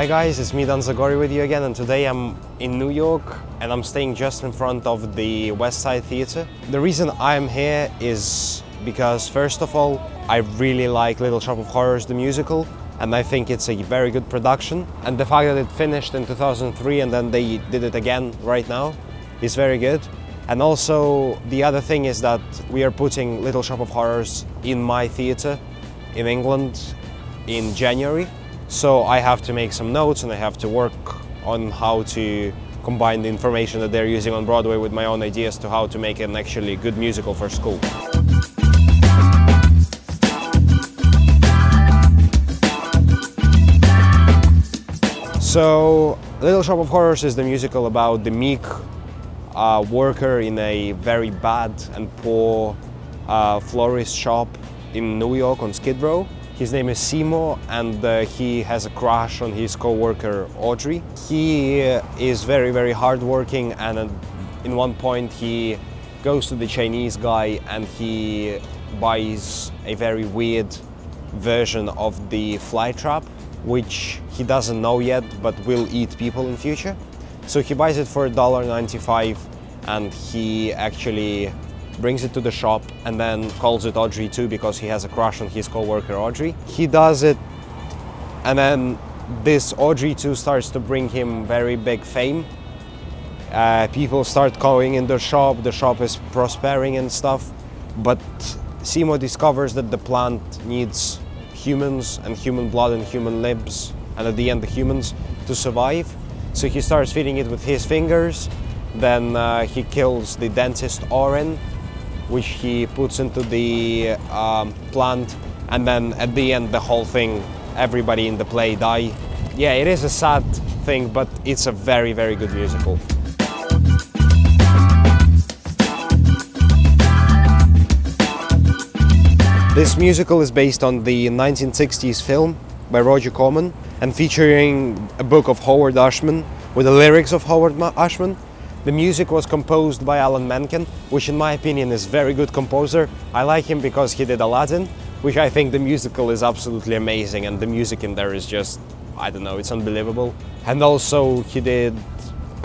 Hi guys, it's me Dan Zagorii with you again and today I'm in New York and I'm staying just in front of the Westside Theatre. The reason I'm here is because first of all, I really like Little Shop of Horrors the musical and I think it's a very good production and the fact that it finished in 2003 and then they did it again right now is very good. And also the other thing is that we are putting Little Shop of Horrors in my theatre in England in January so I have to make some notes and I have to work on how to combine the information that they're using on Broadway with my own ideas to how to make an actually good musical for school. So, Little Shop of Horrors is the musical about the meek uh, worker in a very bad and poor uh, florist shop in New York on Skid Row his name is Seymour and uh, he has a crush on his co-worker Audrey. He uh, is very, very hardworking and uh, in one point he goes to the Chinese guy and he buys a very weird version of the fly trap which he doesn't know yet but will eat people in future. So he buys it for $1.95 and he actually brings it to the shop and then calls it Audrey II because he has a crush on his co-worker Audrey. He does it and then this Audrey II starts to bring him very big fame. Uh, people start going in the shop, the shop is prospering and stuff, but Seymour discovers that the plant needs humans and human blood and human limbs and at the end the humans to survive. So he starts feeding it with his fingers, then uh, he kills the dentist Orin which he puts into the um, plant and then at the end the whole thing everybody in the play die. Yeah it is a sad thing but it's a very very good musical. This musical is based on the 1960s film by Roger Corman and featuring a book of Howard Ashman with the lyrics of Howard Ashman the music was composed by Alan Menken, which in my opinion is very good composer. I like him because he did Aladdin, which I think the musical is absolutely amazing and the music in there is just, I don't know, it's unbelievable. And also he did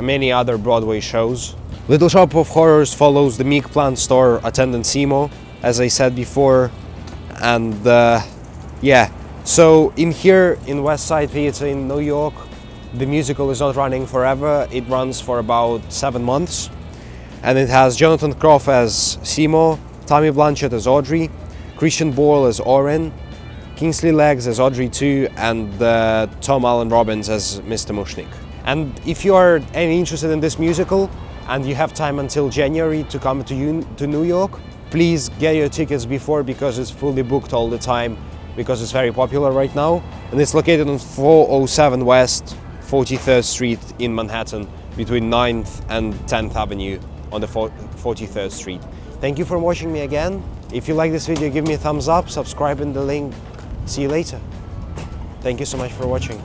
many other Broadway shows. Little Shop of Horrors follows the Meek Plant store attendant Seymour, as I said before. And uh, yeah, so in here in Westside Theatre in New York, the musical is not running forever, it runs for about seven months. And it has Jonathan Groff as Seymour, Tammy Blanchard as Audrey, Christian Borle as Orin, Kingsley Leggs as Audrey 2, and uh, Tom Alan Robbins as Mr. Mushnik. And if you are any interested in this musical and you have time until January to come to, to New York, please get your tickets before because it's fully booked all the time because it's very popular right now. And it's located on 407 West 43rd Street in Manhattan between 9th and 10th Avenue on the 43rd Street. Thank you for watching me again. If you like this video, give me a thumbs up, subscribe in the link. See you later. Thank you so much for watching.